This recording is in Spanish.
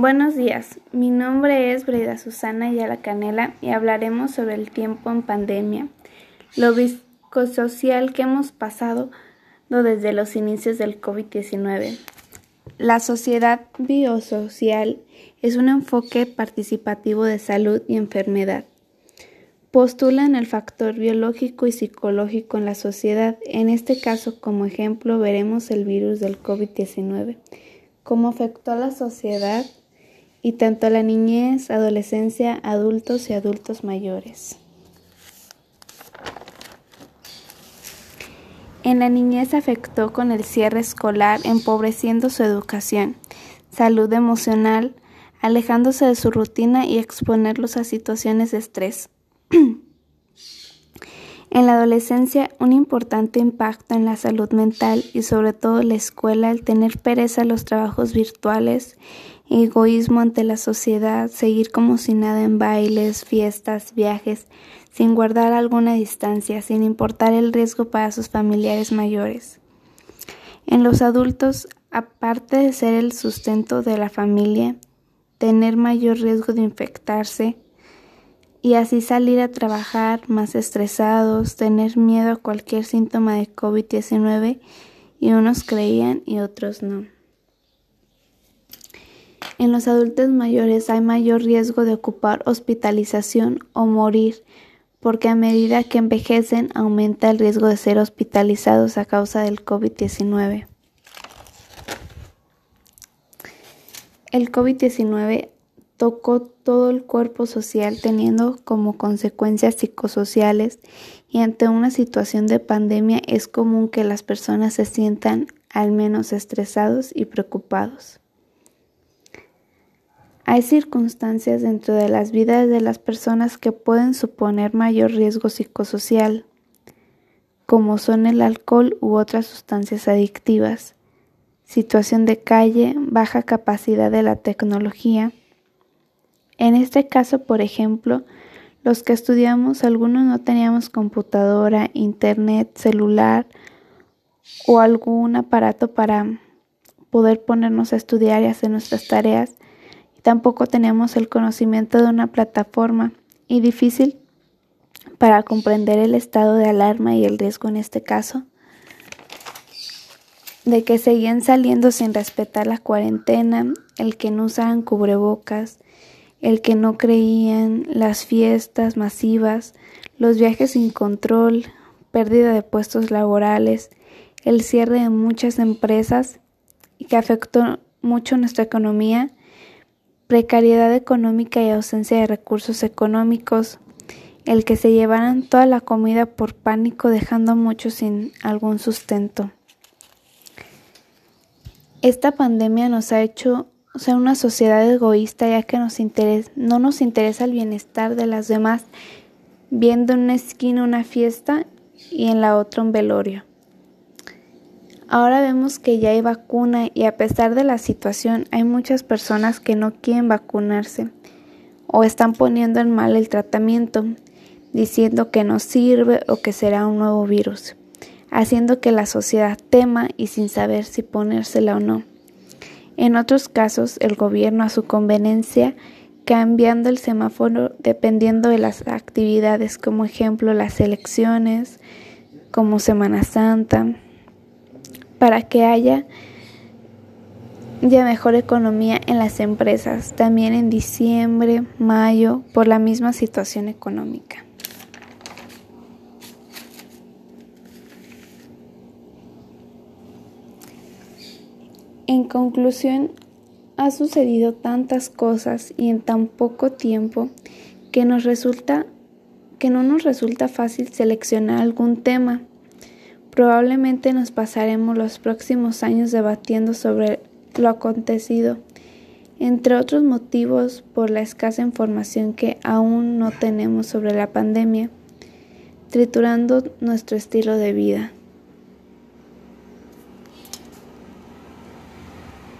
Buenos días, mi nombre es Breda Susana Yala Canela y hablaremos sobre el tiempo en pandemia, lo social que hemos pasado desde los inicios del COVID-19. La sociedad biosocial es un enfoque participativo de salud y enfermedad. Postulan el factor biológico y psicológico en la sociedad. En este caso, como ejemplo, veremos el virus del COVID-19, cómo afectó a la sociedad y tanto a la niñez, adolescencia, adultos y adultos mayores. En la niñez afectó con el cierre escolar, empobreciendo su educación, salud emocional, alejándose de su rutina y exponerlos a situaciones de estrés. en la adolescencia, un importante impacto en la salud mental y sobre todo la escuela, el tener pereza a los trabajos virtuales egoísmo ante la sociedad, seguir como si nada en bailes, fiestas, viajes, sin guardar alguna distancia, sin importar el riesgo para sus familiares mayores. En los adultos, aparte de ser el sustento de la familia, tener mayor riesgo de infectarse y así salir a trabajar más estresados, tener miedo a cualquier síntoma de COVID-19 y unos creían y otros no. En los adultos mayores hay mayor riesgo de ocupar hospitalización o morir, porque a medida que envejecen aumenta el riesgo de ser hospitalizados a causa del COVID-19. El COVID-19 tocó todo el cuerpo social teniendo como consecuencias psicosociales y ante una situación de pandemia es común que las personas se sientan al menos estresados y preocupados. Hay circunstancias dentro de las vidas de las personas que pueden suponer mayor riesgo psicosocial, como son el alcohol u otras sustancias adictivas, situación de calle, baja capacidad de la tecnología. En este caso, por ejemplo, los que estudiamos, algunos no teníamos computadora, internet, celular o algún aparato para poder ponernos a estudiar y hacer nuestras tareas Tampoco teníamos el conocimiento de una plataforma y difícil para comprender el estado de alarma y el riesgo en este caso, de que seguían saliendo sin respetar la cuarentena, el que no usaban cubrebocas, el que no creían, las fiestas masivas, los viajes sin control, pérdida de puestos laborales, el cierre de muchas empresas y que afectó mucho nuestra economía precariedad económica y ausencia de recursos económicos, el que se llevaran toda la comida por pánico dejando a muchos sin algún sustento. Esta pandemia nos ha hecho ser una sociedad egoísta ya que nos no nos interesa el bienestar de las demás, viendo en una esquina una fiesta y en la otra un velorio. Ahora vemos que ya hay vacuna y a pesar de la situación hay muchas personas que no quieren vacunarse o están poniendo en mal el tratamiento, diciendo que no sirve o que será un nuevo virus, haciendo que la sociedad tema y sin saber si ponérsela o no. En otros casos, el gobierno a su conveniencia cambiando el semáforo dependiendo de las actividades, como ejemplo las elecciones, como Semana Santa, para que haya ya mejor economía en las empresas, también en diciembre, mayo, por la misma situación económica. En conclusión, ha sucedido tantas cosas y en tan poco tiempo que nos resulta que no nos resulta fácil seleccionar algún tema Probablemente nos pasaremos los próximos años debatiendo sobre lo acontecido, entre otros motivos por la escasa información que aún no tenemos sobre la pandemia, triturando nuestro estilo de vida.